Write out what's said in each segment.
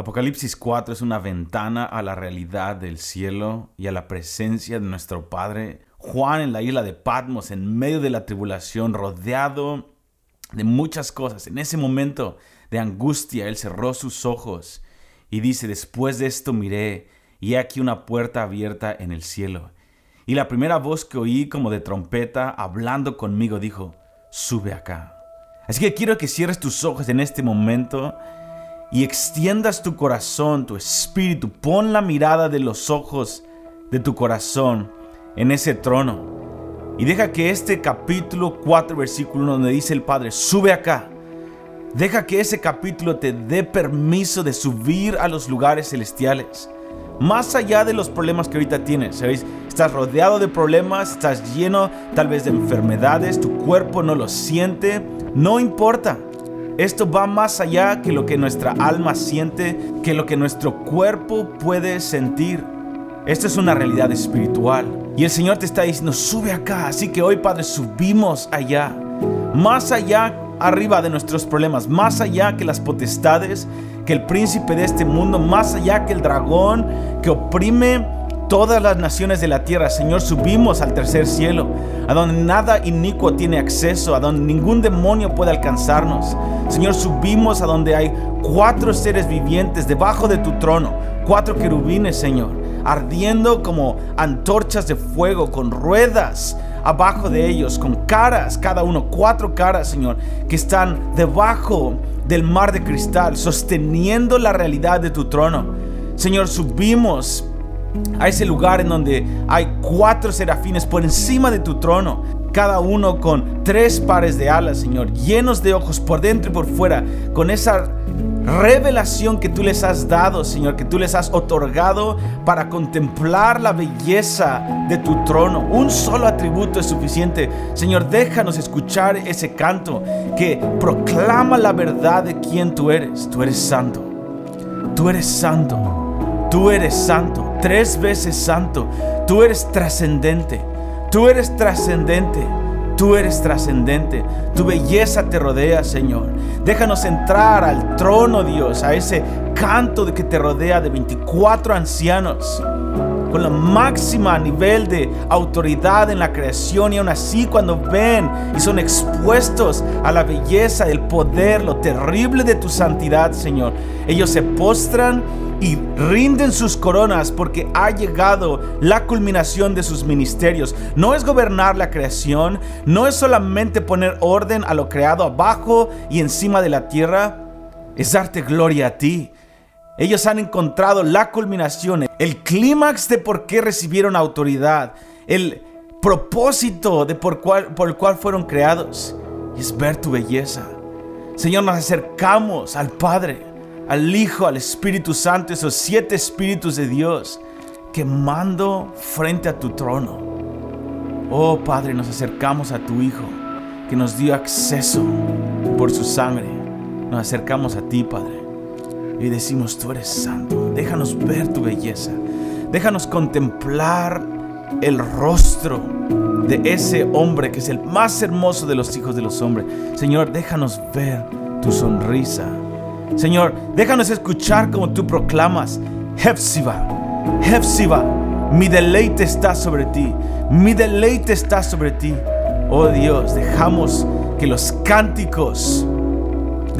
Apocalipsis 4 es una ventana a la realidad del cielo y a la presencia de nuestro Padre. Juan en la isla de Patmos, en medio de la tribulación, rodeado de muchas cosas. En ese momento de angustia, él cerró sus ojos y dice, después de esto miré y he aquí una puerta abierta en el cielo. Y la primera voz que oí como de trompeta hablando conmigo dijo, sube acá. Así que quiero que cierres tus ojos en este momento y extiendas tu corazón, tu espíritu, pon la mirada de los ojos de tu corazón en ese trono. Y deja que este capítulo 4, versículo 1, donde dice el Padre, sube acá. Deja que ese capítulo te dé permiso de subir a los lugares celestiales. Más allá de los problemas que ahorita tienes, ¿sabéis? Estás rodeado de problemas, estás lleno tal vez de enfermedades, tu cuerpo no lo siente, no importa. Esto va más allá que lo que nuestra alma siente, que lo que nuestro cuerpo puede sentir. Esto es una realidad espiritual. Y el Señor te está diciendo, sube acá. Así que hoy, Padre, subimos allá. Más allá, arriba de nuestros problemas. Más allá que las potestades, que el príncipe de este mundo. Más allá que el dragón que oprime todas las naciones de la tierra. Señor, subimos al tercer cielo, a donde nada inicuo tiene acceso, a donde ningún demonio puede alcanzarnos. Señor, subimos a donde hay cuatro seres vivientes debajo de tu trono, cuatro querubines, Señor, ardiendo como antorchas de fuego, con ruedas abajo de ellos, con caras, cada uno, cuatro caras, Señor, que están debajo del mar de cristal, sosteniendo la realidad de tu trono. Señor, subimos a ese lugar en donde hay cuatro serafines por encima de tu trono, cada uno con tres pares de alas, Señor, llenos de ojos por dentro y por fuera, con esa revelación que tú les has dado, Señor, que tú les has otorgado para contemplar la belleza de tu trono. Un solo atributo es suficiente. Señor, déjanos escuchar ese canto que proclama la verdad de quién tú eres. Tú eres santo. Tú eres santo. Tú eres santo, tres veces santo. Tú eres trascendente. Tú eres trascendente. Tú eres trascendente. Tu belleza te rodea, Señor. Déjanos entrar al trono, Dios, a ese canto de que te rodea de 24 ancianos con la máxima nivel de autoridad en la creación y aún así cuando ven y son expuestos a la belleza, el poder, lo terrible de tu santidad, Señor, ellos se postran y rinden sus coronas porque ha llegado la culminación de sus ministerios. No es gobernar la creación, no es solamente poner orden a lo creado abajo y encima de la tierra, es darte gloria a ti. Ellos han encontrado la culminación, el clímax de por qué recibieron autoridad, el propósito de por, cual, por el cual fueron creados. Y es ver tu belleza. Señor, nos acercamos al Padre al Hijo, al Espíritu Santo, esos siete espíritus de Dios, quemando frente a tu trono. Oh Padre, nos acercamos a tu Hijo, que nos dio acceso por su sangre. Nos acercamos a ti, Padre, y decimos, tú eres santo. Déjanos ver tu belleza. Déjanos contemplar el rostro de ese hombre que es el más hermoso de los hijos de los hombres. Señor, déjanos ver tu sonrisa. Señor, déjanos escuchar como tú proclamas, Hefsiba, Hefsiba, mi deleite está sobre ti, mi deleite está sobre ti. Oh Dios, dejamos que los cánticos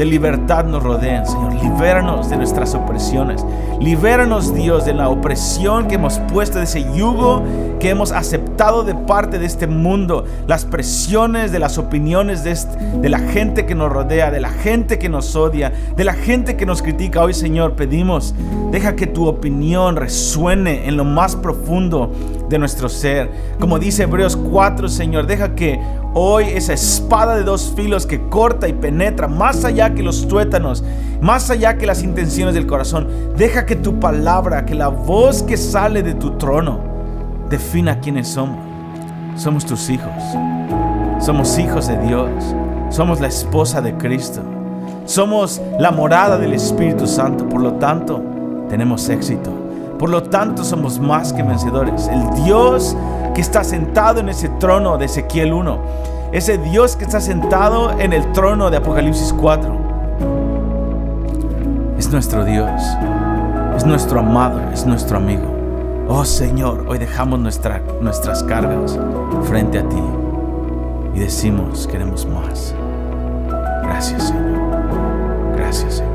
de libertad nos rodeen, Señor. Libéranos de nuestras opresiones. Libéranos, Dios, de la opresión que hemos puesto, de ese yugo que hemos aceptado de parte de este mundo. Las presiones de las opiniones de, de la gente que nos rodea, de la gente que nos odia, de la gente que nos critica. Hoy, Señor, pedimos, deja que tu opinión resuene en lo más profundo de nuestro ser. Como dice Hebreos 4, Señor, deja que hoy esa espada de dos filos que corta y penetra más allá que los tuétanos, más allá que las intenciones del corazón, deja que tu palabra, que la voz que sale de tu trono, defina quiénes somos. Somos tus hijos. Somos hijos de Dios. Somos la esposa de Cristo. Somos la morada del Espíritu Santo. Por lo tanto, tenemos éxito. Por lo tanto, somos más que vencedores. El Dios que está sentado en ese trono de Ezequiel 1. Ese Dios que está sentado en el trono de Apocalipsis 4. Es nuestro Dios. Es nuestro amado. Es nuestro amigo. Oh Señor, hoy dejamos nuestra, nuestras cargas frente a ti y decimos, queremos más. Gracias Señor. Gracias Señor.